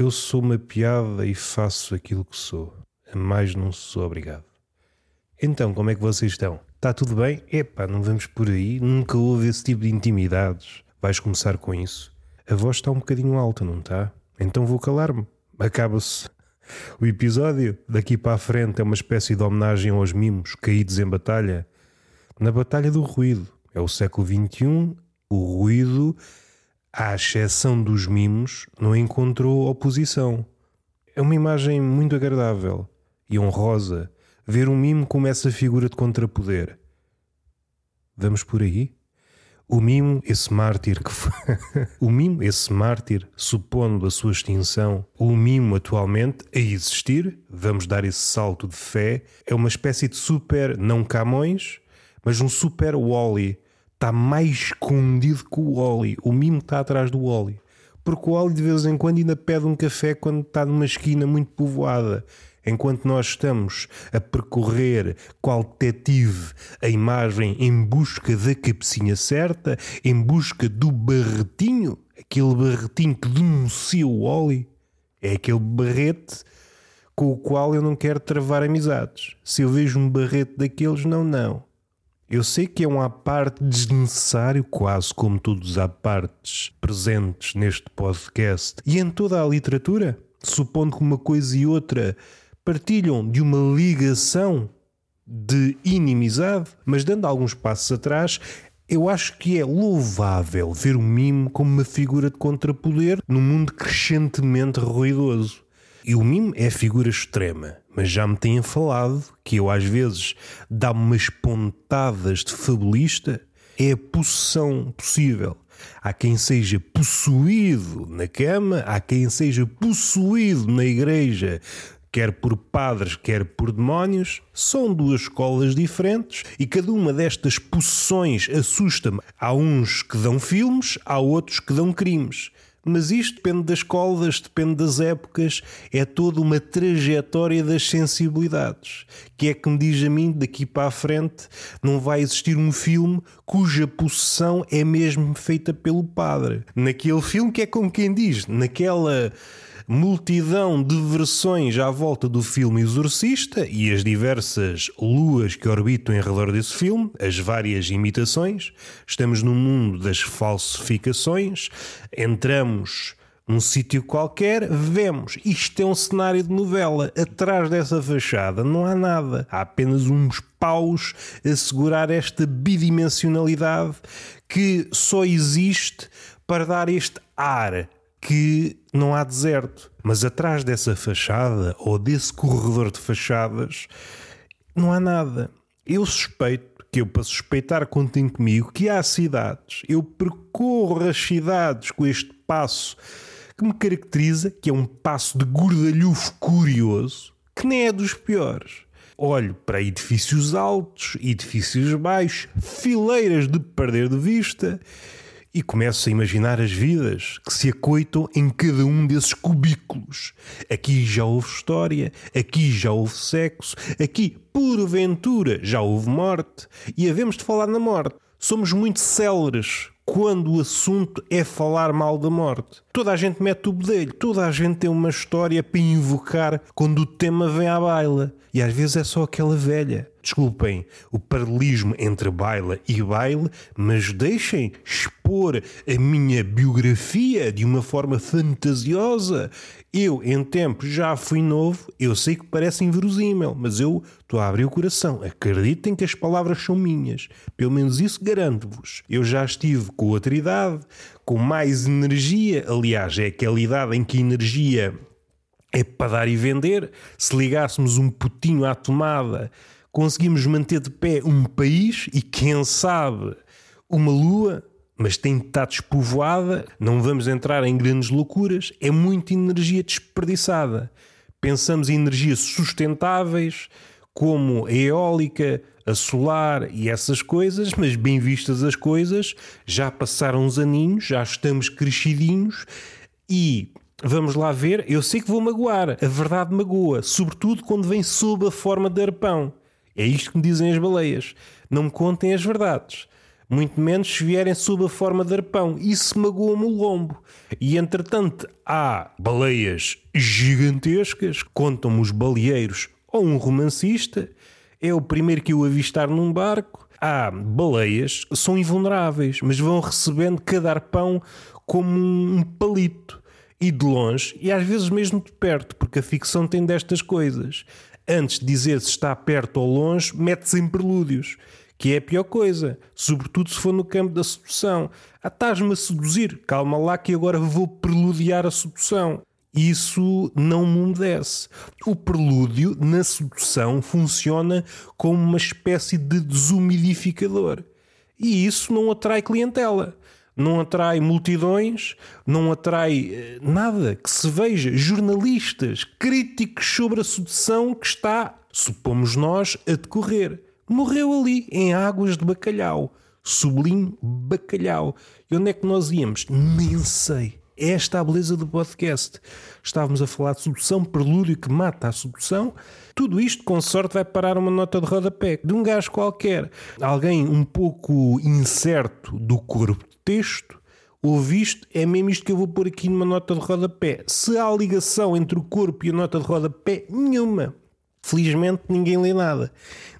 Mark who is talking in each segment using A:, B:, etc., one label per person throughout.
A: Eu sou uma piada e faço aquilo que sou. A mais não sou obrigado. Então, como é que vocês estão? Está tudo bem? Epá, não vamos por aí. Nunca houve esse tipo de intimidades. Vais começar com isso. A voz está um bocadinho alta, não está? Então vou calar-me. Acaba-se. O episódio daqui para a frente é uma espécie de homenagem aos mimos caídos em batalha. Na Batalha do Ruído. É o século XXI. O ruído, à exceção dos mimos, não encontrou oposição. É uma imagem muito agradável e honrosa ver um mimo como essa figura de contrapoder. Vamos por aí? O mimo, esse mártir que foi. o mimo, esse mártir, supondo a sua extinção, o mimo atualmente a existir, vamos dar esse salto de fé, é uma espécie de super, não Camões, mas um super Wally. Está mais escondido que o Wally. O mimo está atrás do Wally. Porque o Wally de vez em quando ainda pede um café quando está numa esquina muito povoada enquanto nós estamos a percorrer qual detetive a imagem em busca da cabecinha certa, em busca do barretinho, aquele barretinho que denuncia o Oli, é aquele barrete com o qual eu não quero travar amizades. Se eu vejo um barrete daqueles, não, não. Eu sei que é um à parte desnecessário, quase como todos os à partes presentes neste podcast e em toda a literatura, supondo que uma coisa e outra partilham de uma ligação de inimizade, mas dando alguns passos atrás, eu acho que é louvável ver o mimo como uma figura de contrapoder num mundo crescentemente ruidoso. E o mimo é figura extrema, mas já me têm falado que eu às vezes dá umas pontadas de fabulista, é a possessão possível. Há quem seja possuído na cama, há quem seja possuído na igreja quer por padres, quer por demónios, são duas escolas diferentes e cada uma destas possessões assusta-me. Há uns que dão filmes, há outros que dão crimes. Mas isto depende das escolas, depende das épocas, é toda uma trajetória das sensibilidades. Que é que me diz a mim, daqui para a frente, não vai existir um filme cuja possessão é mesmo feita pelo padre. Naquele filme que é como quem diz, naquela multidão de versões à volta do filme Exorcista e as diversas luas que orbitam em redor desse filme, as várias imitações. Estamos no mundo das falsificações, entramos num sítio qualquer, vemos isto é um cenário de novela. Atrás dessa fachada não há nada, há apenas uns paus a segurar esta bidimensionalidade que só existe para dar este ar que não há deserto. Mas atrás dessa fachada ou desse corredor de fachadas não há nada. Eu suspeito que eu, para suspeitar, contem comigo que há cidades. Eu percorro as cidades com este passo que me caracteriza, que é um passo de gordalhufo curioso, que nem é dos piores. Olho para edifícios altos, edifícios baixos, fileiras de perder de vista e começo a imaginar as vidas que se acoitam em cada um desses cubículos. Aqui já houve história, aqui já houve sexo, aqui, porventura, já houve morte, e havemos de falar na morte. Somos muito céleres quando o assunto é falar mal da morte. Toda a gente mete o bedelho, toda a gente tem uma história para invocar quando o tema vem à baila. E às vezes é só aquela velha. Desculpem o paralelismo entre baila e baile, mas deixem expor a minha biografia de uma forma fantasiosa eu, em tempo, já fui novo, eu sei que parece inverosímil, mas eu estou a abrir o coração. Acreditem que as palavras são minhas. Pelo menos isso garanto-vos. Eu já estive com outra idade, com mais energia. Aliás, é aquela idade em que energia é para dar e vender. Se ligássemos um putinho à tomada, conseguimos manter de pé um país e, quem sabe, uma lua mas tem de estar despovoada, não vamos entrar em grandes loucuras, é muita energia desperdiçada. Pensamos em energias sustentáveis, como a eólica, a solar e essas coisas, mas bem vistas as coisas, já passaram uns aninhos, já estamos crescidinhos e vamos lá ver, eu sei que vou magoar, a verdade magoa, sobretudo quando vem sob a forma de arpão. É isto que me dizem as baleias. Não me contem as verdades muito menos se vierem sob a forma de arpão. Isso magoa-me o lombo. E entretanto, há baleias gigantescas, contam-me os baleeiros ou um romancista, é o primeiro que eu avistar num barco. Há baleias, são invulneráveis, mas vão recebendo cada arpão como um palito. E de longe, e às vezes mesmo de perto, porque a ficção tem destas coisas. Antes de dizer se está perto ou longe, mete-se em prelúdios que é a pior coisa, sobretudo se for no campo da sedução. Ah, estás-me a seduzir, calma lá que agora vou preludiar a sedução. Isso não me umedece. O prelúdio na sedução funciona como uma espécie de desumidificador. E isso não atrai clientela não atrai multidões, não atrai eh, nada que se veja. Jornalistas, críticos sobre a sedução que está, supomos nós, a decorrer morreu ali, em águas de bacalhau. Sublime bacalhau. E onde é que nós íamos? Nem sei. Esta é a beleza do podcast. Estávamos a falar de sedução, prelúdio que mata a sedução. Tudo isto, com sorte, vai parar uma nota de rodapé de um gajo qualquer. Alguém um pouco incerto do corpo de texto. Ouve isto, é mesmo isto que eu vou pôr aqui numa nota de rodapé. Se há ligação entre o corpo e a nota de rodapé, nenhuma. Felizmente ninguém lê nada,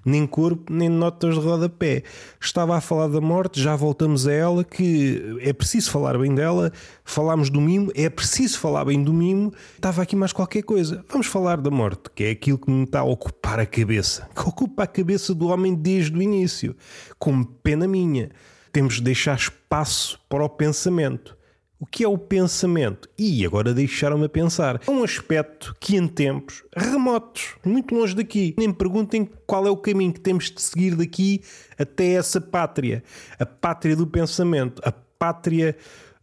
A: nem corpo, nem notas de rodapé. Estava a falar da morte, já voltamos a ela, que é preciso falar bem dela. Falámos do mimo, é preciso falar bem do mimo. Estava aqui mais qualquer coisa. Vamos falar da morte, que é aquilo que me está a ocupar a cabeça, que ocupa a cabeça do homem desde o início. Com pena minha, temos de deixar espaço para o pensamento. O que é o pensamento? E agora deixaram-me a pensar. É um aspecto que em tempos remotos, muito longe daqui, nem me perguntem qual é o caminho que temos de seguir daqui até essa pátria. A pátria do pensamento, a pátria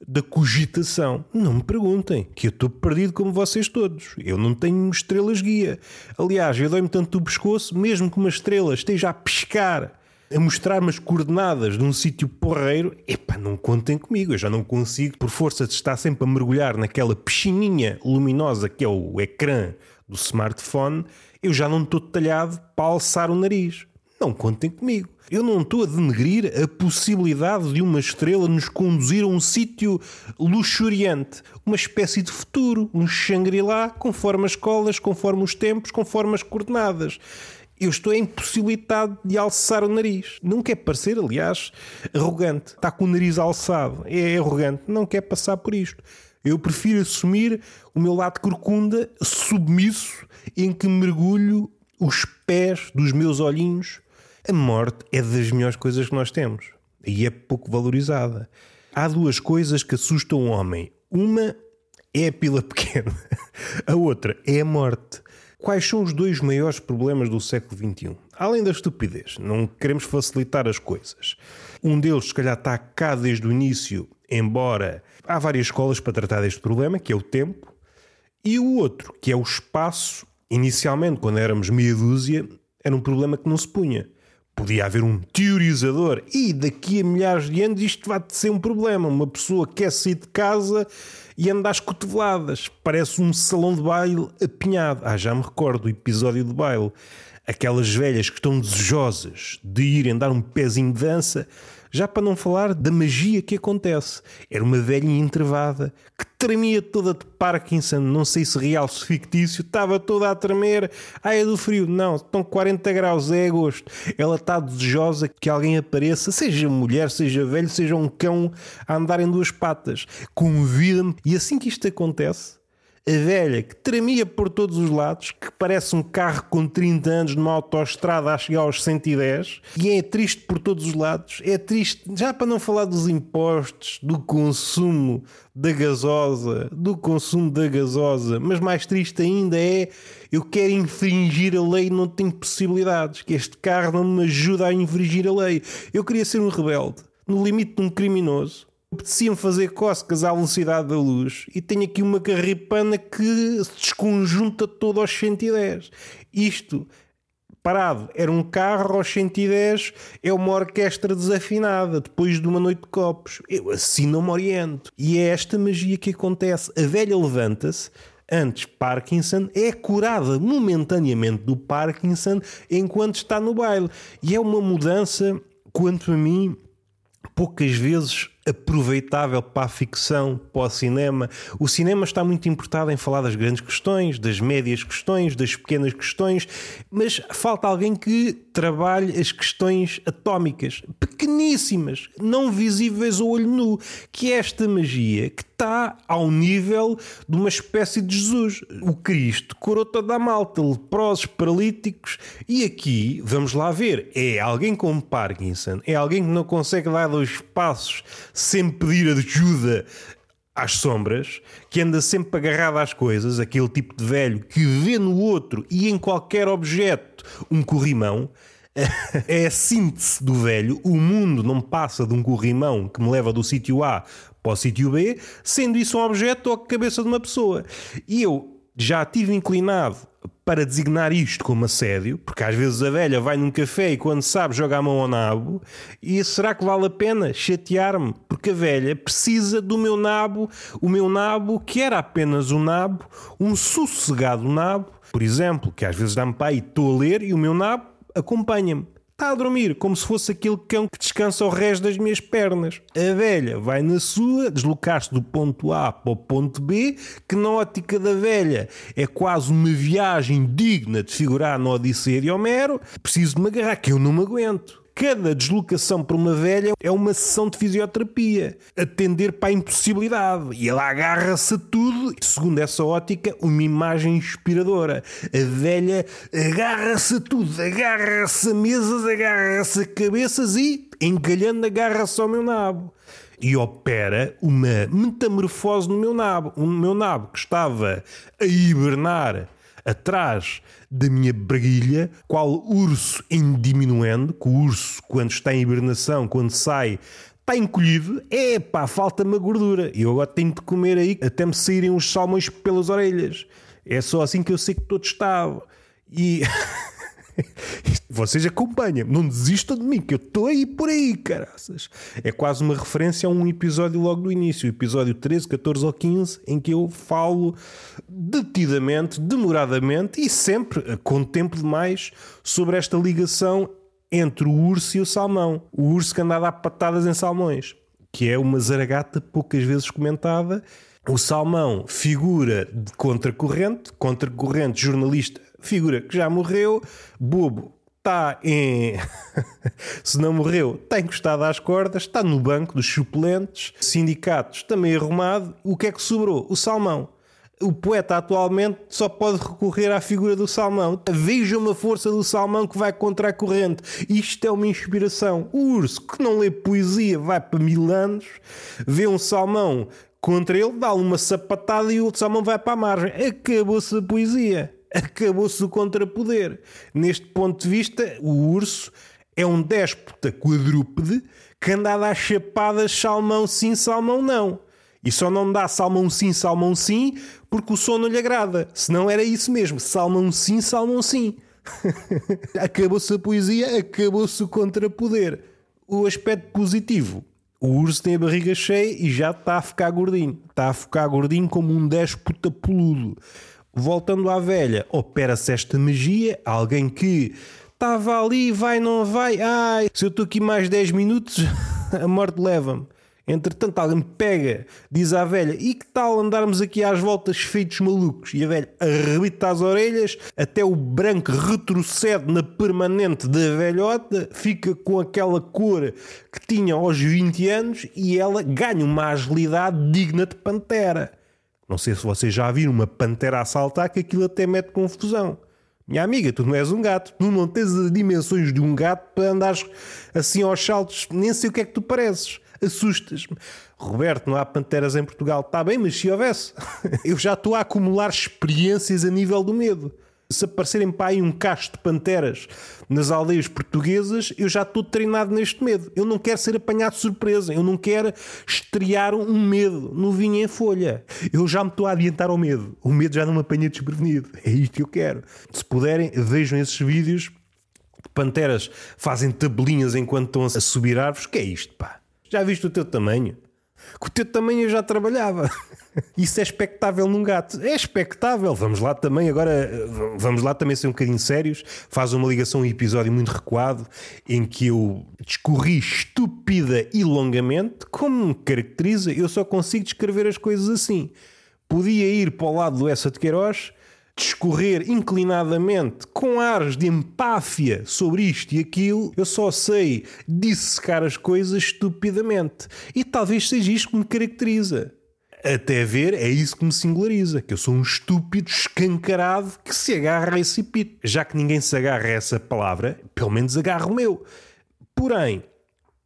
A: da cogitação. Não me perguntem, que eu estou perdido como vocês todos. Eu não tenho estrelas guia. Aliás, eu dou-me tanto o pescoço, mesmo que uma estrela esteja a pescar a mostrar-me as coordenadas de um sítio porreiro, epá, não contem comigo, eu já não consigo, por força de estar sempre a mergulhar naquela piscininha luminosa que é o ecrã do smartphone, eu já não estou detalhado para alçar o nariz. Não contem comigo. Eu não estou a denegrir a possibilidade de uma estrela nos conduzir a um sítio luxuriante, uma espécie de futuro, um Shangri-La, conforme as escolas, conforme os tempos, conforme as coordenadas eu estou impossibilitado de alçar o nariz. Não quer parecer, aliás, arrogante. Está com o nariz alçado. É arrogante. Não quer passar por isto. Eu prefiro assumir o meu lado corcunda, submisso, em que mergulho os pés dos meus olhinhos. A morte é das melhores coisas que nós temos. E é pouco valorizada. Há duas coisas que assustam o homem. Uma é a pila pequena. A outra é a morte. Quais são os dois maiores problemas do século XXI? Além da estupidez, não queremos facilitar as coisas. Um deles, se calhar, está cá desde o início, embora há várias escolas para tratar deste problema, que é o tempo. E o outro, que é o espaço, inicialmente, quando éramos meia dúzia, era um problema que não se punha. Podia haver um teorizador e daqui a milhares de anos isto vai ser um problema. Uma pessoa quer sair de casa e anda às cotoveladas. Parece um salão de baile apinhado. Ah, já me recordo do episódio de baile. Aquelas velhas que estão desejosas de irem dar um pezinho de dança já para não falar da magia que acontece. Era uma velhinha entrevada que tremia toda de Parkinson, não sei se real, se fictício, estava toda a tremer. Ah, é do frio. Não, estão 40 graus, é agosto. Ela está desejosa que alguém apareça, seja mulher, seja velho, seja um cão, a andar em duas patas. Convida-me. E assim que isto acontece, a velha que tremia por todos os lados, que parece um carro com 30 anos numa autoestrada a chegar aos 110, e é triste por todos os lados. É triste, já para não falar dos impostos, do consumo da gasosa, do consumo da gasosa, mas mais triste ainda é eu quero infringir a lei e não tenho possibilidades, que este carro não me ajuda a infringir a lei. Eu queria ser um rebelde, no limite de um criminoso Apeteciam fazer cócegas à velocidade da luz e tenho aqui uma carripana que se desconjunta todo aos 110. Isto, parado, era um carro aos 110, é uma orquestra desafinada depois de uma noite de copos. Eu assim não me oriento. E é esta magia que acontece. A velha levanta-se, antes Parkinson, é curada momentaneamente do Parkinson enquanto está no baile. E é uma mudança, quanto a mim, poucas vezes aproveitável para a ficção, para o cinema. O cinema está muito importado em falar das grandes questões, das médias questões, das pequenas questões, mas falta alguém que trabalhe as questões atómicas, pequeníssimas, não visíveis ao olho nu, que é esta magia que está ao nível de uma espécie de Jesus. O Cristo curou toda a malta, leprosos, paralíticos, e aqui, vamos lá ver, é alguém com Parkinson, é alguém que não consegue dar dois passos sem pedir ajuda às sombras, que anda sempre agarrado às coisas, aquele tipo de velho que vê no outro e em qualquer objeto um corrimão. É a síntese do velho. O mundo não passa de um corrimão que me leva do sítio A para o sítio B, sendo isso um objeto ou a cabeça de uma pessoa. E eu já tive inclinado para designar isto como assédio, porque às vezes a velha vai num café e quando sabe joga a mão ao nabo, e será que vale a pena chatear-me? Porque a velha precisa do meu nabo, o meu nabo que era apenas um nabo, um sossegado nabo, por exemplo, que às vezes dá-me para aí, estou a ler e o meu nabo acompanha-me está a dormir, como se fosse aquele cão que descansa o resto das minhas pernas. A velha vai na sua, deslocar-se do ponto A para o ponto B, que na ótica da velha é quase uma viagem digna de figurar na Odisseia de Homero. Preciso de me agarrar, que eu não me aguento. Cada deslocação para uma velha é uma sessão de fisioterapia, atender para a impossibilidade. E ela agarra-se a tudo, segundo essa ótica, uma imagem inspiradora. A velha agarra-se a tudo, agarra-se a mesas, agarra-se a cabeças e, encalhando, agarra-se ao meu nabo e opera uma metamorfose no meu nabo. O meu nabo que estava a hibernar atrás da minha braguilha, qual urso em diminuendo, que o urso, quando está em hibernação, quando sai, está encolhido, é pá, falta-me a gordura. Eu agora tenho de comer aí até me saírem os salmões pelas orelhas. É só assim que eu sei que estou testado. E. Vocês acompanham, não desistam de mim, que eu estou aí por aí, caraças. É quase uma referência a um episódio logo do início, episódio 13, 14 ou 15, em que eu falo detidamente, demoradamente e sempre com tempo demais sobre esta ligação entre o urso e o salmão. O urso que anda a dar patadas em salmões, que é uma zaragata poucas vezes comentada. O salmão, figura de contracorrente, contracorrente jornalista figura que já morreu, bobo está em. Se não morreu, está encostado às cordas, está no banco dos suplentes, sindicatos também arrumado. O que é que sobrou? O salmão. O poeta atualmente só pode recorrer à figura do salmão. Vejam uma força do salmão que vai contra a corrente. Isto é uma inspiração. O urso que não lê poesia vai para mil anos, vê um salmão contra ele, dá uma sapatada e o salmão vai para a margem. Acabou-se a poesia acabou-se o contrapoder. Neste ponto de vista, o urso é um déspota quadrúpede que anda a dar chapadas salmão sim, salmão não. E só não dá salmão sim, salmão sim, porque o som não lhe agrada. Se não era isso mesmo, salmão sim, salmão sim. acabou-se a poesia, acabou-se o contrapoder. O aspecto positivo. O urso tem a barriga cheia e já está a ficar gordinho. Está a ficar gordinho como um déspota peludo. Voltando à velha, opera-se esta magia, alguém que estava ali, vai, não vai, ai, se eu estou aqui mais 10 minutos, a morte leva-me. Entretanto, alguém pega, diz à velha: E que tal andarmos aqui às voltas feitos malucos? E a velha arrebita as orelhas, até o branco retrocede na permanente da velhota, fica com aquela cor que tinha aos 20 anos e ela ganha uma agilidade digna de pantera. Não sei se vocês já viram uma pantera a saltar, que aquilo até mete confusão. Minha amiga, tu não és um gato, tu não tens as dimensões de um gato para andares assim aos saltos, nem sei o que é que tu pareces. Assustas-me. Roberto, não há panteras em Portugal. Está bem, mas se houvesse, eu já estou a acumular experiências a nível do medo se aparecerem para aí um cacho de panteras nas aldeias portuguesas, eu já estou treinado neste medo. Eu não quero ser apanhado de surpresa, eu não quero estrear um medo no vinho em folha. Eu já me estou a adiantar ao medo. O medo já não me apanha desprevenido. É isto que eu quero. Se puderem, vejam esses vídeos. Panteras fazem tabelinhas enquanto estão a subir árvores. Que é isto, pá? Já viste o teu tamanho? Com o teu tamanho já trabalhava. Isso é expectável num gato. É expectável. Vamos lá também, agora, vamos lá também ser um bocadinho sérios. Faz uma ligação a um episódio muito recuado em que eu discorri estúpida e longamente. Como me caracteriza, eu só consigo descrever as coisas assim. Podia ir para o lado do Essa de Queiroz discorrer inclinadamente com ares de empáfia sobre isto e aquilo, eu só sei dissecar as coisas estupidamente. E talvez seja isto que me caracteriza. Até ver, é isso que me singulariza, que eu sou um estúpido escancarado que se agarra a esse pito. Já que ninguém se agarra a essa palavra, pelo menos agarra o meu. Porém,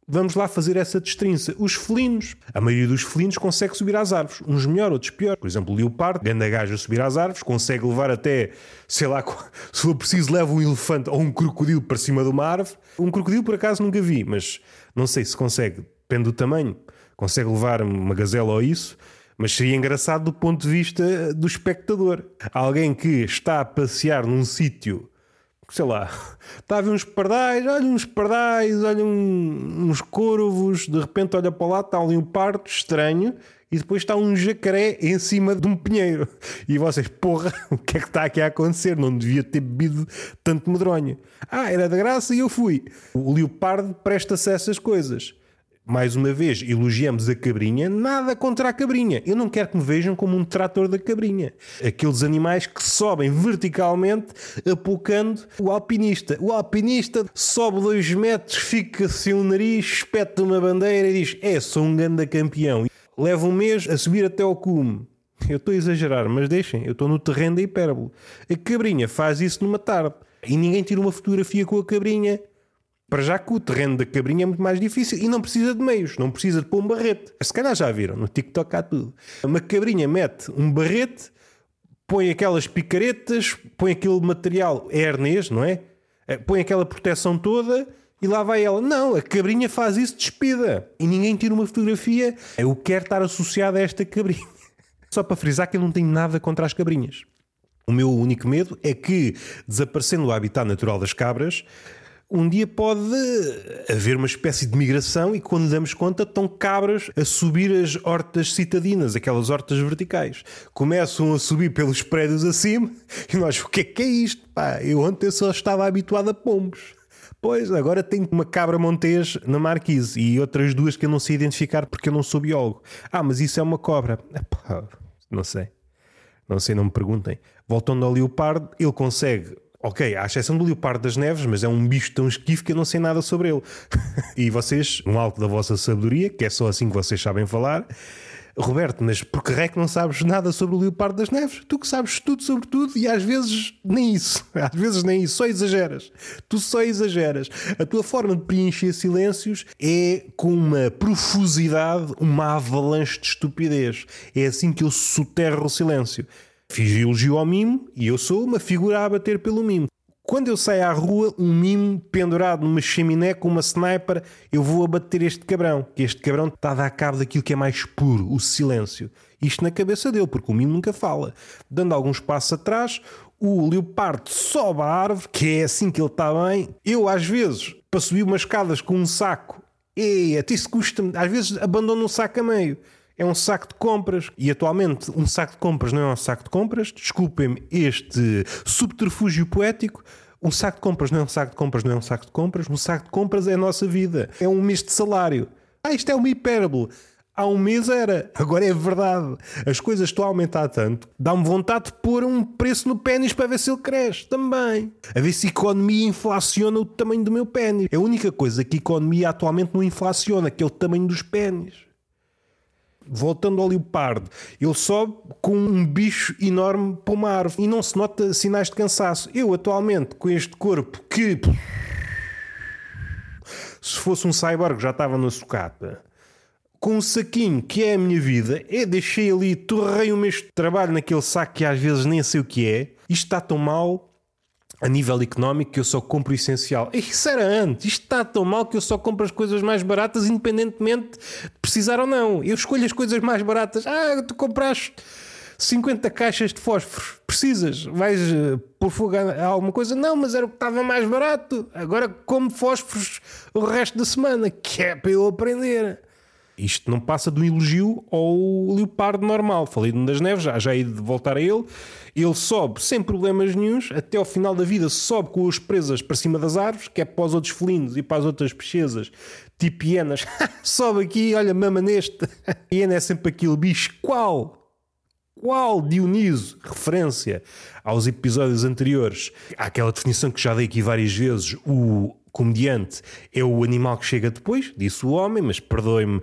A: Vamos lá fazer essa destrinça. Os felinos, a maioria dos felinos consegue subir às árvores, uns melhor, outros pior. Por exemplo, o leopardo, grande gajo a subir às árvores, consegue levar até, sei lá, se for preciso, leva um elefante ou um crocodilo para cima de uma árvore. Um crocodilo, por acaso, nunca vi, mas não sei se consegue, depende do tamanho. Consegue levar uma gazela ou isso, mas seria engraçado do ponto de vista do espectador. Alguém que está a passear num sítio sei lá, está a ver uns pardais, olha uns pardais, olha um, uns corvos, de repente olha para lá, está ali um parto estranho e depois está um jacaré em cima de um pinheiro. E vocês, porra, o que é que está aqui a acontecer? Não devia ter bebido tanto medronho. Ah, era da graça e eu fui. O leopardo presta-se a essas coisas mais uma vez, elogiamos a cabrinha, nada contra a cabrinha. Eu não quero que me vejam como um trator da cabrinha. Aqueles animais que sobem verticalmente, apocando o alpinista. O alpinista sobe dois metros, fica sem o nariz, espeta uma bandeira e diz: É, sou um grande campeão. Leva um mês a subir até ao cume. Eu estou a exagerar, mas deixem, eu estou no terreno da hipérbole. A cabrinha faz isso numa tarde. E ninguém tira uma fotografia com a cabrinha para já que o terreno da cabrinha é muito mais difícil e não precisa de meios, não precisa de pôr um barrete. Se calhar já viram, no TikTok há tudo. Uma cabrinha mete um barrete, põe aquelas picaretas, põe aquele material, é arnês, não é? é? Põe aquela proteção toda e lá vai ela. Não, a cabrinha faz isso despida. E ninguém tira uma fotografia. Eu quero estar associado a esta cabrinha. Só para frisar que eu não tenho nada contra as cabrinhas. O meu único medo é que, desaparecendo o habitat natural das cabras, um dia pode haver uma espécie de migração e quando damos conta estão cabras a subir as hortas citadinas, aquelas hortas verticais. Começam a subir pelos prédios acima e nós, o que é que é isto? Pá, eu ontem só estava habituado a pombos. Pois, agora tenho uma cabra montês na marquise e outras duas que eu não sei identificar porque eu não sou biólogo. Ah, mas isso é uma cobra. Epá, não sei. Não sei, não me perguntem. Voltando ao leopardo, ele consegue Ok, à exceção do leopardo das neves, mas é um bicho tão esquivo que eu não sei nada sobre ele. e vocês, no alto da vossa sabedoria, que é só assim que vocês sabem falar, Roberto, mas por que é que não sabes nada sobre o leopardo das neves? Tu que sabes tudo sobre tudo e às vezes nem isso. Às vezes nem isso, só exageras. Tu só exageras. A tua forma de preencher silêncios é com uma profusidade, uma avalanche de estupidez. É assim que eu soterro o silêncio. Fiz elogio ao mimo e eu sou uma figura a bater pelo mimo. Quando eu saio à rua, um mimo pendurado numa chaminé com uma sniper, eu vou abater este cabrão. Que este cabrão está a dar cabo daquilo que é mais puro, o silêncio. Isto na cabeça dele, porque o mimo nunca fala. Dando alguns passos atrás, o leopardo sobe a árvore, que é assim que ele está bem. Eu, às vezes, para subir umas escadas com um saco, e até isso custa-me, às vezes abandono um saco a meio é um saco de compras. E atualmente um saco de compras não é um saco de compras. Desculpem-me este subterfúgio poético. Um saco de compras não é um saco de compras, não é um saco de compras. Um saco de compras é a nossa vida. É um mês de salário. Ah, isto é uma hipérbole. Há um mês era, agora é verdade. As coisas estão a aumentar tanto, dá-me vontade de pôr um preço no pênis para ver se ele cresce também. A ver se a economia inflaciona o tamanho do meu pênis. É a única coisa que a economia atualmente não inflaciona, que é o tamanho dos pênis voltando ao leopardo, ele sobe com um bicho enorme para uma árvore e não se nota sinais de cansaço. Eu, atualmente, com este corpo que se fosse um cyborg já estava na sucata, com um saquinho que é a minha vida, eu deixei ali, torrei mês de trabalho naquele saco que às vezes nem sei o que é, isto está tão mal a nível económico que eu só compro o essencial. Isso era antes. Isto está tão mal que eu só compro as coisas mais baratas, independentemente de precisar ou não. Eu escolho as coisas mais baratas. Ah, tu compraste 50 caixas de fósforos. Precisas? Vais uh, pôr fogo a alguma coisa? Não, mas era o que estava mais barato. Agora como fósforos o resto da semana, que é para eu aprender. Isto não passa de um elogio ao leopardo normal. Falei das neves, já, já hei de voltar a ele. Ele sobe sem problemas nenhums, até ao final da vida sobe com as presas para cima das árvores, que é para os outros felinos e para as outras pechezas, tipo hienas. sobe aqui, olha, mama neste. hiena é sempre aquele bicho. Qual? Qual Dioniso? Referência aos episódios anteriores. Àquela definição que já dei aqui várias vezes. O comediante é o animal que chega depois, disse o homem, mas perdoe-me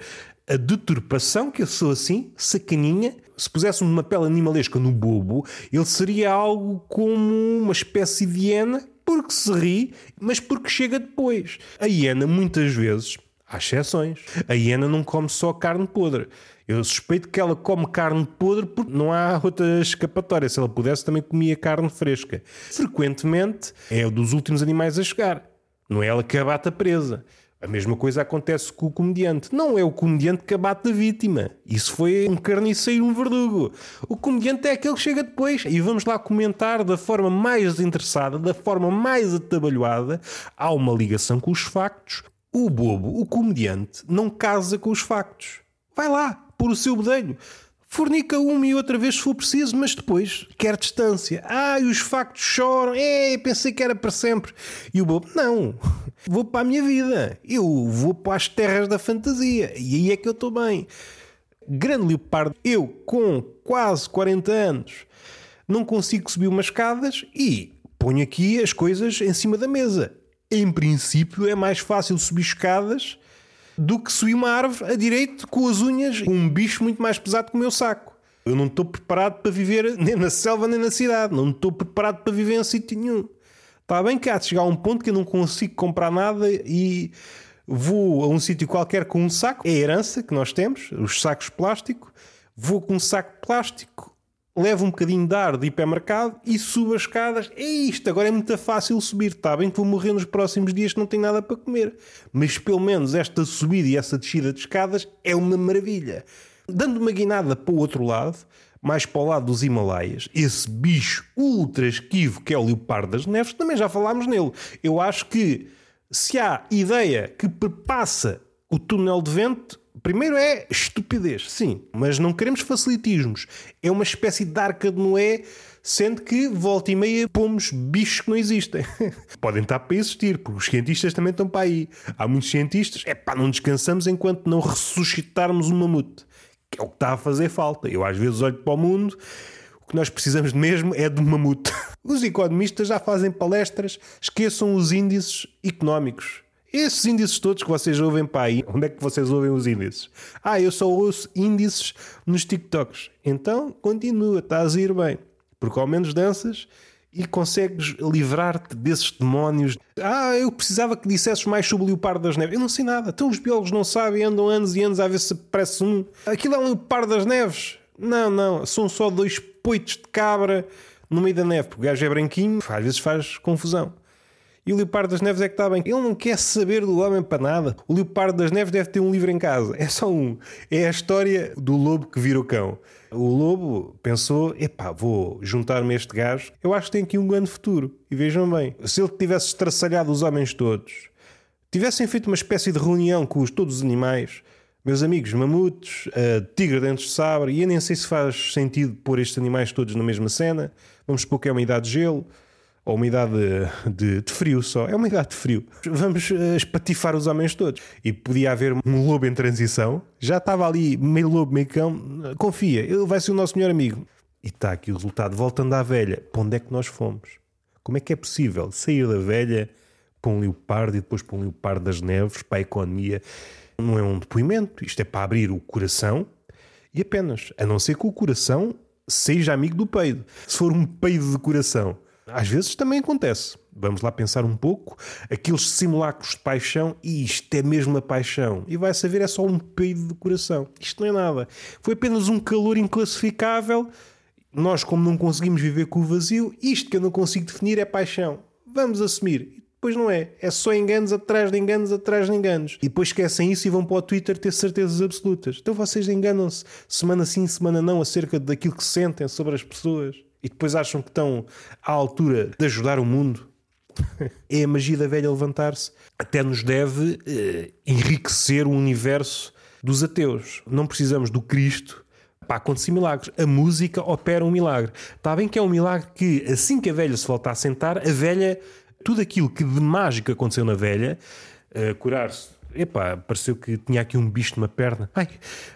A: a deturpação, que eu sou assim, sacaninha. Se puséssemos uma pele animalesca no bobo, ele seria algo como uma espécie de hiena, porque se ri, mas porque chega depois. A hiena, muitas vezes, há exceções, a hiena não come só carne podre. Eu suspeito que ela come carne podre porque não há outra escapatória. Se ela pudesse, também comia carne fresca. Frequentemente é dos últimos animais a chegar. Não é ela que abate a presa. A mesma coisa acontece com o comediante. Não é o comediante que abate a vítima. Isso foi um carniceiro, um verdugo. O comediante é aquele que chega depois. E vamos lá comentar da forma mais interessada, da forma mais atabalhoada. Há uma ligação com os factos. O bobo, o comediante, não casa com os factos. Vai lá, por o seu bedelho. Fornica uma e outra vez se for preciso, mas depois quer distância. E os factos choram. É, pensei que era para sempre. E o bobo, não, vou para a minha vida. Eu vou para as terras da fantasia. E aí é que eu estou bem. Grande leopardo, eu com quase 40 anos não consigo subir umas escadas e ponho aqui as coisas em cima da mesa. Em princípio é mais fácil subir escadas do que subir uma árvore a direito com as unhas, um bicho muito mais pesado que o meu saco. Eu não estou preparado para viver nem na selva nem na cidade. Não estou preparado para viver em sítio nenhum. Está bem que há de chegar a um ponto que eu não consigo comprar nada e vou a um sítio qualquer com um saco. É a herança que nós temos, os sacos de plástico. Vou com um saco plástico, levo um bocadinho de ar de hipermercado e subo as escadas. É isto, agora é muito fácil subir. Está bem que vou morrer nos próximos dias que não tenho nada para comer. Mas pelo menos esta subida e essa descida de escadas é uma maravilha. Dando uma guinada para o outro lado, mais para o lado dos Himalaias, esse bicho ultra esquivo que é o leopardo das neves, também já falámos nele. Eu acho que se há ideia que perpassa o túnel de vento, Primeiro é estupidez, sim, mas não queremos facilitismos. É uma espécie de arca de Noé, sendo que volta e meia pomos bichos que não existem. Podem estar para existir, porque os cientistas também estão para aí. Há muitos cientistas, é pá, não descansamos enquanto não ressuscitarmos um mamute, que é o que está a fazer falta. Eu às vezes olho para o mundo, o que nós precisamos mesmo é de um mamute. Os economistas já fazem palestras, esqueçam os índices económicos esses índices todos que vocês ouvem para aí, onde é que vocês ouvem os índices? Ah, eu só ouço índices nos TikToks. Então, continua, estás a ir bem. Porque ao menos danças e consegues livrar-te desses demónios. Ah, eu precisava que dissesses mais sobre o leopardo das neves. Eu não sei nada. Então os biólogos não sabem, andam anos e anos a ver se parece um. Aquilo é um leopardo das neves. Não, não. São só dois poitos de cabra no meio da neve. Porque o gajo é branquinho, às vezes faz confusão. E o Leopardo das Neves é que está bem. Ele não quer saber do homem para nada. O Leopardo das Neves deve ter um livro em casa. É só um. É a história do lobo que vira o cão. O lobo pensou: epá, vou juntar-me a este gajo. Eu acho que tem aqui um grande futuro. E vejam bem, se ele tivesse estraçalhado os homens todos, tivessem feito uma espécie de reunião com os, todos os animais, meus amigos, mamutes, uh, tigre dentes de sabre, e eu nem sei se faz sentido pôr estes animais todos na mesma cena. Vamos supor que é uma idade de gelo ou uma idade de, de, frio só, é uma idade de frio. Vamos uh, espatifar os homens todos. E podia haver um lobo em transição, já estava ali meio lobo, meio cão. Confia, ele vai ser o nosso melhor amigo. E está aqui o resultado. Voltando à velha, para onde é que nós fomos? Como é que é possível sair da velha para um leopardo e depois para um leopardo das neves, para a economia? Não é um depoimento, isto é para abrir o coração e apenas, a não ser que o coração seja amigo do peido. Se for um peido de coração às vezes também acontece. Vamos lá pensar um pouco. Aqueles simulacros de paixão, e isto é mesmo a paixão. E vai saber, é só um peido de coração. Isto não é nada. Foi apenas um calor inclassificável. Nós, como não conseguimos viver com o vazio, isto que eu não consigo definir é paixão. Vamos assumir. Depois não é. É só enganos atrás de enganos atrás de enganos. E depois esquecem isso e vão para o Twitter ter certezas absolutas. Então vocês enganam-se semana sim, semana não acerca daquilo que sentem sobre as pessoas e depois acham que estão à altura de ajudar o mundo. é a magia da velha levantar-se. Até nos deve eh, enriquecer o universo dos ateus. Não precisamos do Cristo para acontecer milagres. A música opera um milagre. Está bem que é um milagre que, assim que a velha se volta a sentar, a velha, tudo aquilo que de mágico aconteceu na velha, uh, curar-se. Epá, pareceu que tinha aqui um bicho numa perna. Ai,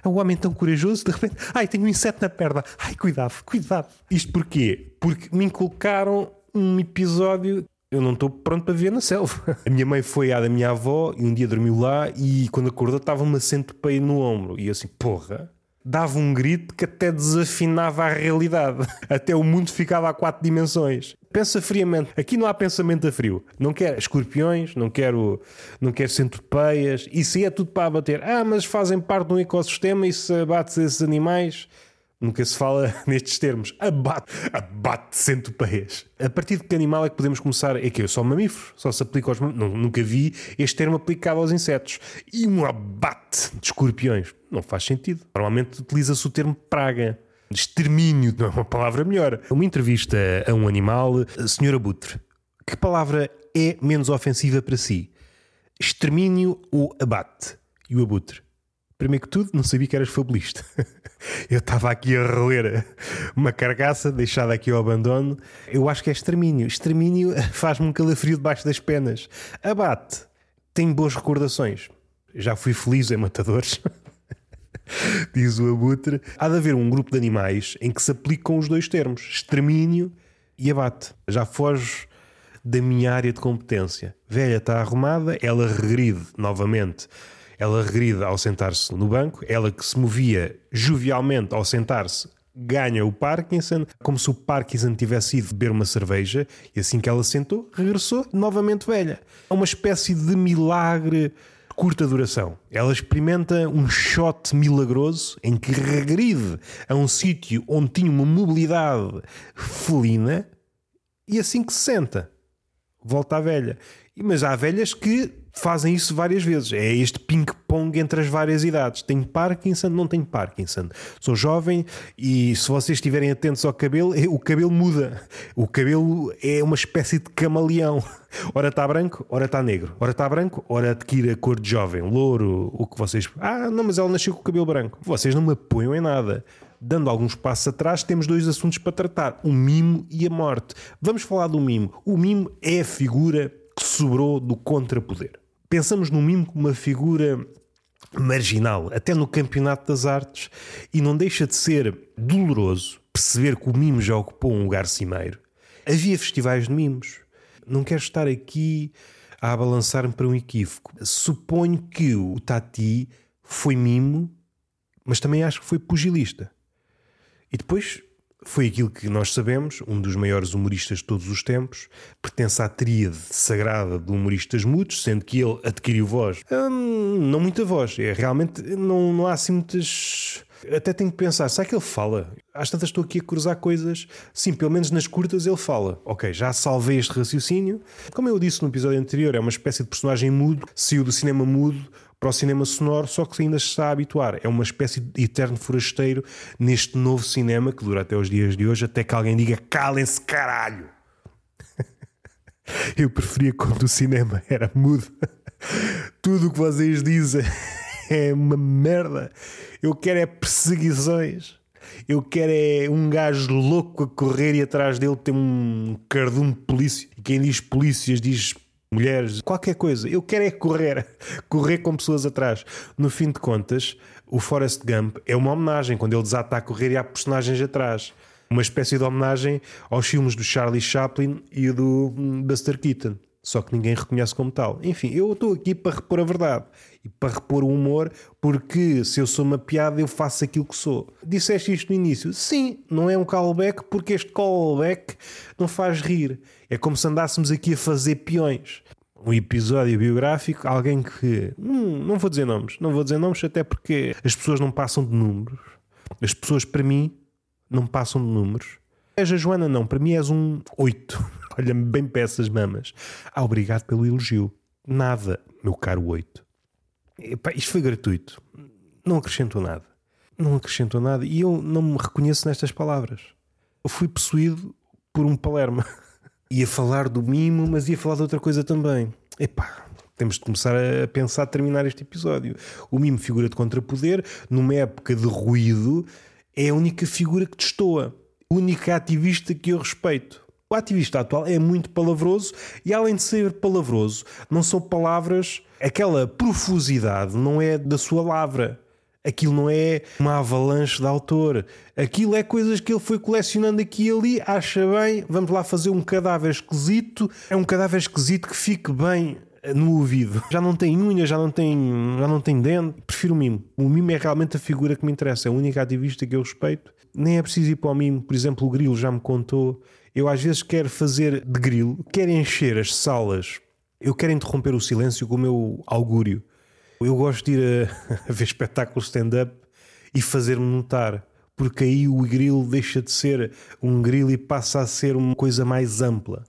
A: é um homem tão corajoso, de repente, ai, tenho um inseto na perna. Ai, cuidado, cuidado. Isto porquê? Porque me inculcaram um episódio eu não estou pronto para ver na selva. A minha mãe foi à da minha avó e um dia dormiu lá e quando acordou estava uma centopeia no ombro. E eu assim, porra, dava um grito que até desafinava a realidade. Até o mundo ficava a quatro dimensões. Pensa friamente. Aqui não há pensamento a frio. Não quero escorpiões, não quero, não quero centopeias. Isso aí é tudo para abater. Ah, mas fazem parte de um ecossistema e se abates esses animais Nunca se fala nestes termos. Abate, abate centopeias. A partir de que animal é que podemos começar? É que eu só mamíferos, só se aplica aos mamíferos. Nunca vi este termo aplicado aos insetos. E um abate de escorpiões. Não faz sentido. Normalmente utiliza-se o termo praga. Extermínio, não é uma palavra melhor. Uma entrevista a um animal, Senhor Abutre, que palavra é menos ofensiva para si? Extermínio ou abate? E o abutre? Primeiro que tudo, não sabia que eras fabulista. Eu estava aqui a roer uma carcaça deixada aqui ao abandono. Eu acho que é extermínio. Extermínio faz-me um calafrio debaixo das penas. Abate. Tenho boas recordações. Já fui feliz em matadores. Diz o abutre. Há de haver um grupo de animais em que se aplicam os dois termos: extermínio e abate. Já foge da minha área de competência. Velha está arrumada, ela regride novamente ela regrida ao sentar-se no banco, ela que se movia jovialmente ao sentar-se ganha o Parkinson, como se o Parkinson tivesse ido beber uma cerveja e assim que ela sentou, regressou novamente velha. É uma espécie de milagre de curta duração. Ela experimenta um shot milagroso em que regride a um sítio onde tinha uma mobilidade felina e assim que se senta, volta à velha. Mas há velhas que fazem isso várias vezes. É este ping-pong entre as várias idades. Tenho Parkinson, não tenho Parkinson. Sou jovem e se vocês estiverem atentos ao cabelo, o cabelo muda. O cabelo é uma espécie de camaleão. Ora está branco, ora está negro. Ora está branco, ora adquire a cor de jovem, louro, o que vocês. Ah, não, mas ela nasceu com o cabelo branco. Vocês não me apoiam em nada. Dando alguns passos atrás, temos dois assuntos para tratar: o mimo e a morte. Vamos falar do mimo. O mimo é a figura que sobrou do contrapoder pensamos no mimo como uma figura marginal, até no campeonato das artes, e não deixa de ser doloroso perceber que o mimo já ocupou um lugar cimeiro. Havia festivais de mimos. Não quero estar aqui a balançar-me para um equívoco. Suponho que o Tati foi mimo, mas também acho que foi pugilista. E depois foi aquilo que nós sabemos, um dos maiores humoristas de todos os tempos, pertence à tríade sagrada de humoristas mudos, sendo que ele adquiriu voz. Hum, não muita voz, é realmente não, não há assim muitas. Até tenho que pensar, será que ele fala? Às tantas estou aqui a cruzar coisas. Sim, pelo menos nas curtas ele fala. Ok, já salvei este raciocínio. Como eu disse no episódio anterior, é uma espécie de personagem mudo, saiu do cinema mudo para o cinema sonoro, só que ainda se está a habituar. É uma espécie de eterno forasteiro neste novo cinema que dura até os dias de hoje, até que alguém diga calem-se caralho. Eu preferia quando o cinema era mudo. Tudo o que vocês dizem é uma merda. Eu quero é perseguições. Eu quero é um gajo louco a correr e atrás dele tem um cardume de polícia. E quem diz polícias diz mulheres, qualquer coisa. Eu quero é correr, correr com pessoas atrás. No fim de contas, o Forrest Gump é uma homenagem quando ele desata a correr e há personagens atrás. Uma espécie de homenagem aos filmes do Charlie Chaplin e do Buster Keaton. Só que ninguém reconhece como tal. Enfim, eu estou aqui para repor a verdade e para repor o humor, porque se eu sou uma piada, eu faço aquilo que sou. Disseste isto no início? Sim, não é um callback, porque este callback não faz rir. É como se andássemos aqui a fazer peões um episódio biográfico, alguém que. Hum, não vou dizer nomes, não vou dizer nomes, até porque as pessoas não passam de números. As pessoas, para mim, não passam de números. És a Joana, não, para mim és um 8. Olha-me bem para essas mamas. Ah, obrigado pelo elogio. Nada, meu caro 8. Epá, isto foi gratuito. Não acrescentou nada. Não acrescentou nada. E eu não me reconheço nestas palavras. Eu fui possuído por um palerma. ia falar do mimo, mas ia falar de outra coisa também. Epá, temos de começar a pensar terminar este episódio. O mimo, figura de contrapoder, numa época de ruído, é a única figura que destoa, a única ativista que eu respeito. O ativista atual é muito palavroso e, além de ser palavroso, não são palavras. Aquela profusidade não é da sua lavra. Aquilo não é uma avalanche de autor. Aquilo é coisas que ele foi colecionando aqui e ali. Acha bem, vamos lá fazer um cadáver esquisito. É um cadáver esquisito que fique bem no ouvido. Já não tem unha, já não tem, já não tem dente. Prefiro o mimo. O mimo é realmente a figura que me interessa. É a única ativista que eu respeito. Nem é preciso ir para o mimo. Por exemplo, o Grilo já me contou. Eu às vezes quero fazer de grilo, quero encher as salas. Eu quero interromper o silêncio com o meu augúrio. Eu gosto de ir a, a ver espetáculos stand-up e fazer-me notar. Porque aí o grilo deixa de ser um grilo e passa a ser uma coisa mais ampla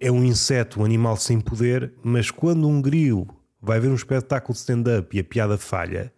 A: é um inseto, um animal sem poder, mas quando um grilo vai ver um espetáculo de stand-up e a piada falha,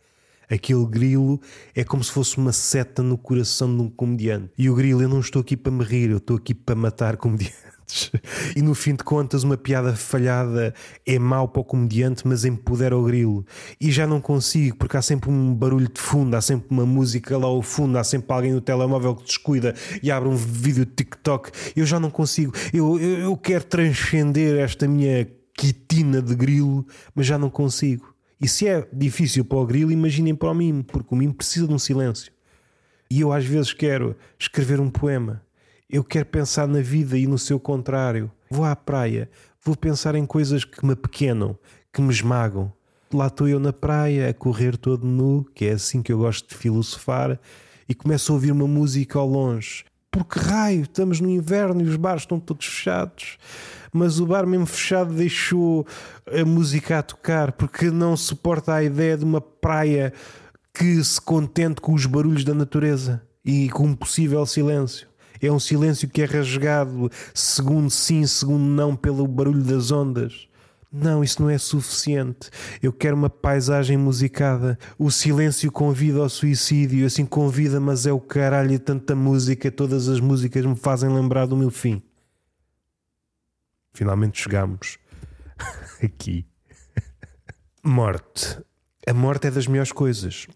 A: aquele grilo é como se fosse uma seta no coração de um comediante. E o grilo, eu não estou aqui para me rir, eu estou aqui para matar comediantes. E no fim de contas, uma piada falhada é mau para o comediante, mas empodera o grilo. E já não consigo, porque há sempre um barulho de fundo, há sempre uma música lá ao fundo, há sempre alguém no telemóvel que descuida e abre um vídeo de TikTok. Eu já não consigo. Eu, eu, eu quero transcender esta minha quitina de grilo, mas já não consigo. E se é difícil para o grilo, imaginem para o mimo, porque o mimo precisa de um silêncio. E eu às vezes quero escrever um poema eu quero pensar na vida e no seu contrário. Vou à praia, vou pensar em coisas que me pequenam, que me esmagam. Lá estou eu na praia a correr todo nu, que é assim que eu gosto de filosofar, e começo a ouvir uma música ao longe. Porque raio, estamos no inverno e os bares estão todos fechados. Mas o bar mesmo fechado deixou a música a tocar, porque não suporta a ideia de uma praia que se contente com os barulhos da natureza e com um possível silêncio. É um silêncio que é rasgado segundo sim, segundo não, pelo barulho das ondas. Não, isso não é suficiente. Eu quero uma paisagem musicada. O silêncio convida ao suicídio, assim convida, mas é o caralho tanta música. Todas as músicas me fazem lembrar do meu fim. Finalmente chegamos aqui. Morte. A morte é das melhores coisas.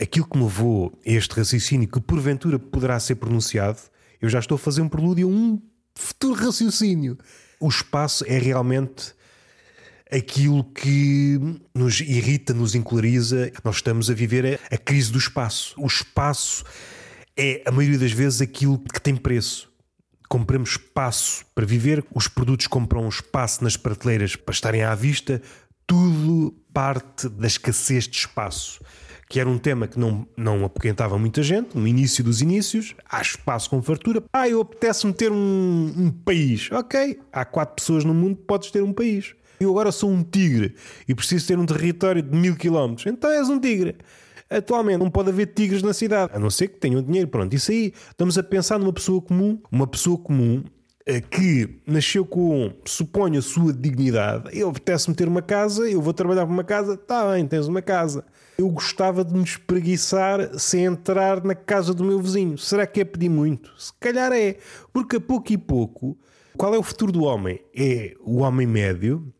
A: Aquilo que me levou a este raciocínio, que porventura poderá ser pronunciado, eu já estou a fazer um prelúdio a um futuro raciocínio. O espaço é realmente aquilo que nos irrita, nos encolariza. Nós estamos a viver a, crise do espaço. O espaço é, a maioria das vezes, aquilo que tem preço. Compramos espaço para viver, os produtos compram espaço nas prateleiras para estarem à vista, tudo parte da escassez de espaço que era um tema que não, não apoquentava muita gente, no início dos inícios, há espaço com fartura. Ah, eu apetece-me ter um, um país. Ok, há quatro pessoas no mundo, podes ter um país. Eu agora sou um tigre e preciso ter um território de mil quilómetros. Então és um tigre. Atualmente não pode haver tigres na cidade, a não ser que tenham dinheiro. Pronto, isso aí estamos a pensar numa pessoa comum, uma pessoa comum eh, que nasceu com, suponho, a sua dignidade. Eu apetece-me ter uma casa, eu vou trabalhar para uma casa, está bem, tens uma casa eu gostava de me espreguiçar sem entrar na casa do meu vizinho. Será que é pedir muito? Se calhar é. Porque a pouco e pouco, qual é o futuro do homem? É o homem médio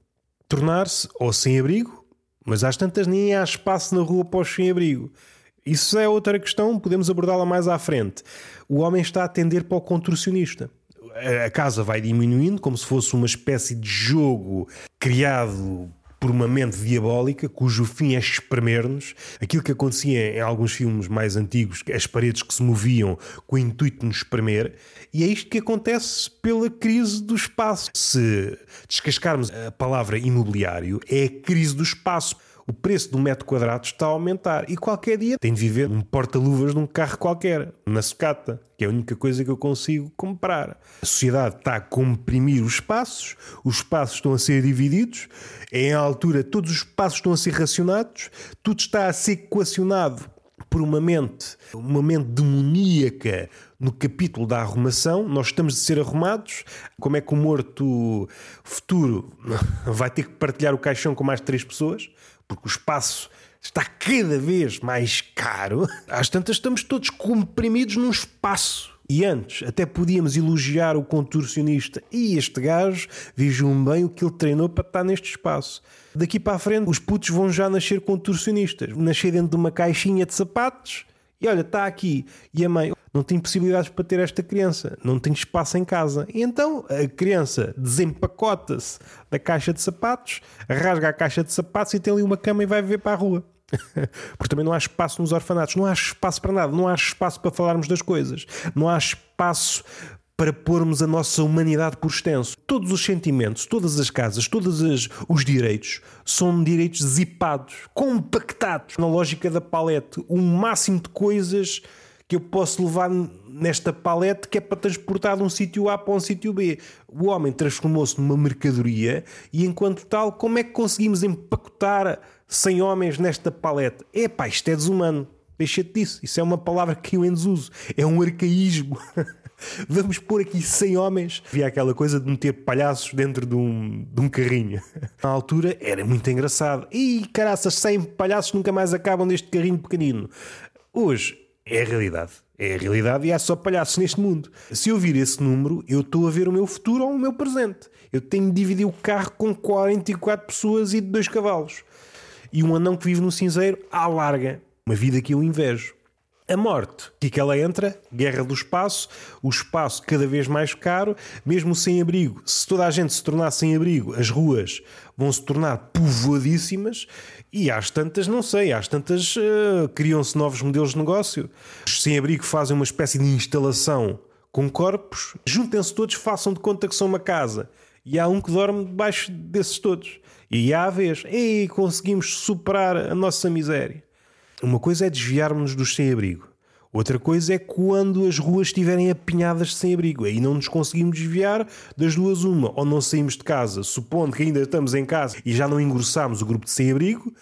A: tornar-se ou sem abrigo, mas às tantas nem há espaço na rua para os sem abrigo. Isso é outra questão, podemos abordá-la mais à frente. O homem está a tender para o contorcionista a casa vai diminuindo como se fosse uma espécie de jogo criado por uma mente diabólica cujo fim é espremer-nos. Aquilo que acontecia em alguns filmes mais antigos, as paredes que se moviam com o intuito de nos espremer, e é isto que acontece pela crise do espaço. Se descascarmos a palavra imobiliário, é a crise do espaço o preço de um metro quadrado está a aumentar e qualquer dia tem de viver um porta-luvas num carro qualquer, na sucata, que é a única coisa que eu consigo comprar. A sociedade está a comprimir os espaços, os espaços estão a ser divididos, em altura todos os espaços estão a ser racionados, tudo está a ser equacionado por uma mente, uma mente demoníaca no capítulo da arrumação, nós estamos de ser arrumados. Como é que o morto futuro vai ter que partilhar o caixão com mais três pessoas? Porque o espaço está cada vez mais caro, às tantas estamos todos comprimidos num espaço. E antes, até podíamos elogiar o contorcionista e este gajo, vejam bem o que ele treinou para estar neste espaço. Daqui para a frente, os putos vão já nascer contorcionistas, nascer dentro de uma caixinha de sapatos. E olha, está aqui. E a mãe, não tem possibilidades para ter esta criança, não tem espaço em casa. E então a criança desempacota-se da caixa de sapatos, rasga a caixa de sapatos e tem ali uma cama e vai viver para a rua. Porque também não há espaço nos orfanatos, não há espaço para nada, não há espaço para falarmos das coisas, não há espaço para pormos a nossa humanidade por extenso. Todos os sentimentos, todas as casas, todos os direitos são direitos zipados, compactados na lógica da palete. O máximo de coisas que eu posso levar nesta palete que é para transportar de um sítio A para um sítio B. O homem transformou-se numa mercadoria e, enquanto tal, como é que conseguimos empacotar 100 homens nesta palete? Epá, isto é desumano. Deixa-te disso. Isso é uma palavra que eu em desuso. É um arcaísmo. Vamos pôr aqui 100 homens. Havia aquela coisa de meter palhaços dentro de um, de um carrinho. Na altura era muito engraçado. E caraças, 100 palhaços nunca mais acabam neste carrinho pequenino. Hoje é a realidade. É a realidade e há só palhaços neste mundo. Se eu vir esse número, eu estou a ver o meu futuro ou o meu presente. Eu tenho de dividir o carro com 44 pessoas e de dois cavalos. E um anão que vive no cinzeiro à larga. Uma vida que eu invejo. A morte, que, que ela entra, guerra do espaço, o espaço cada vez mais caro, mesmo sem abrigo. Se toda a gente se tornar sem abrigo, as ruas vão se tornar povoadíssimas e às tantas, não sei, às tantas uh, criam-se novos modelos de negócio. Os sem-abrigo fazem uma espécie de instalação com corpos, juntem-se todos, façam de conta que são uma casa. E há um que dorme debaixo desses todos. E há a vez, ei, conseguimos superar a nossa miséria. Uma coisa é desviarmos-nos dos sem-abrigo. Outra coisa é quando as ruas estiverem apinhadas de sem-abrigo. Aí não nos conseguimos desviar das duas uma. Ou não saímos de casa, supondo que ainda estamos em casa e já não engrossamos o grupo de sem-abrigo,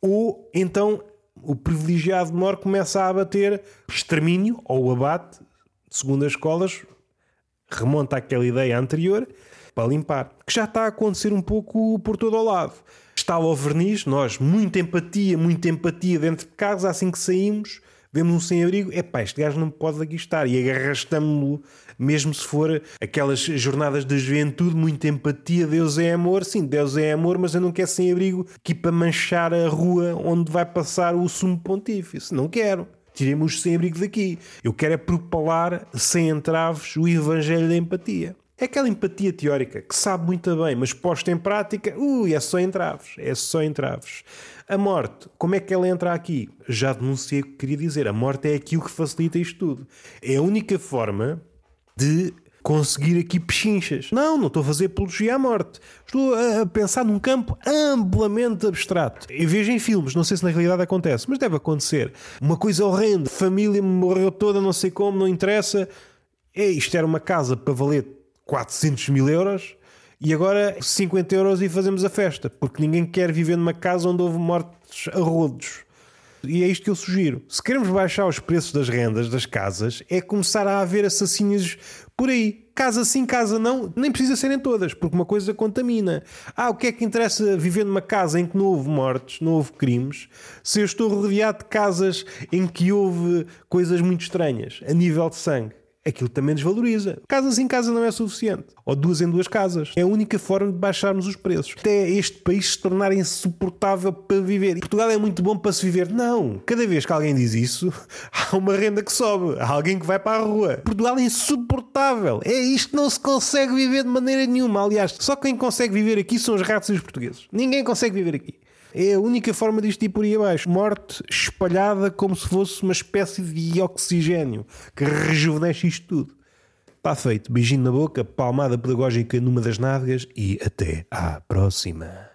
A: ou então o privilegiado menor começa a abater extermínio ou abate, segundo as escolas, remonta àquela ideia anterior, para limpar. Que já está a acontecer um pouco por todo o lado está ao verniz, nós, muita empatia, muita empatia dentro de casa, assim que saímos, vemos um sem-abrigo, epá, este gajo não pode aqui estar, e arrastamos-lo, mesmo se for aquelas jornadas de juventude, muita empatia, Deus é amor, sim, Deus é amor, mas eu não quero sem-abrigo aqui para manchar a rua onde vai passar o sumo pontífice, não quero. Tiremos sem-abrigo daqui. Eu quero é propalar sem entraves o evangelho da empatia. É aquela empatia teórica que sabe muito bem, mas posta em prática, ui, é só entraves, é só entraves. A morte, como é que ela entra aqui? Já denunciei o que queria dizer. A morte é aquilo que facilita isto tudo. É a única forma de conseguir aqui pechinchas. Não, não estou a fazer apologia à morte. Estou a pensar num campo amplamente abstrato. Eu vejo em filmes, não sei se na realidade acontece, mas deve acontecer. Uma coisa horrenda. Família morreu toda, não sei como, não interessa. É, isto era uma casa para valer 400 mil euros e agora 50 euros e fazemos a festa, porque ninguém quer viver numa casa onde houve mortes a rodos. E é isto que eu sugiro. Se queremos baixar os preços das rendas das casas, é começar a haver assassínios por aí. Casa sim, casa não, nem precisa serem todas, porque uma coisa contamina. Ah, o que é que interessa viver numa casa em que não houve mortes, não houve crimes, se eu estou rodeado de casas em que houve coisas muito estranhas, a nível de sangue? Aquilo também desvaloriza. Casas em casa não é suficiente. Ou duas em duas casas. É a única forma de baixarmos os preços. Até este país se tornar insuportável para viver. Portugal é muito bom para se viver. Não. Cada vez que alguém diz isso, há uma renda que sobe. Há alguém que vai para a rua. Portugal é insuportável. É isto não se consegue viver de maneira nenhuma. Aliás, só quem consegue viver aqui são os ratos e os portugueses. Ninguém consegue viver aqui. É a única forma disto ir por aí abaixo. Morte espalhada como se fosse uma espécie de oxigênio que rejuvenesce isto tudo. Está feito. Beijinho na boca, palmada pedagógica numa das nádegas e até à próxima.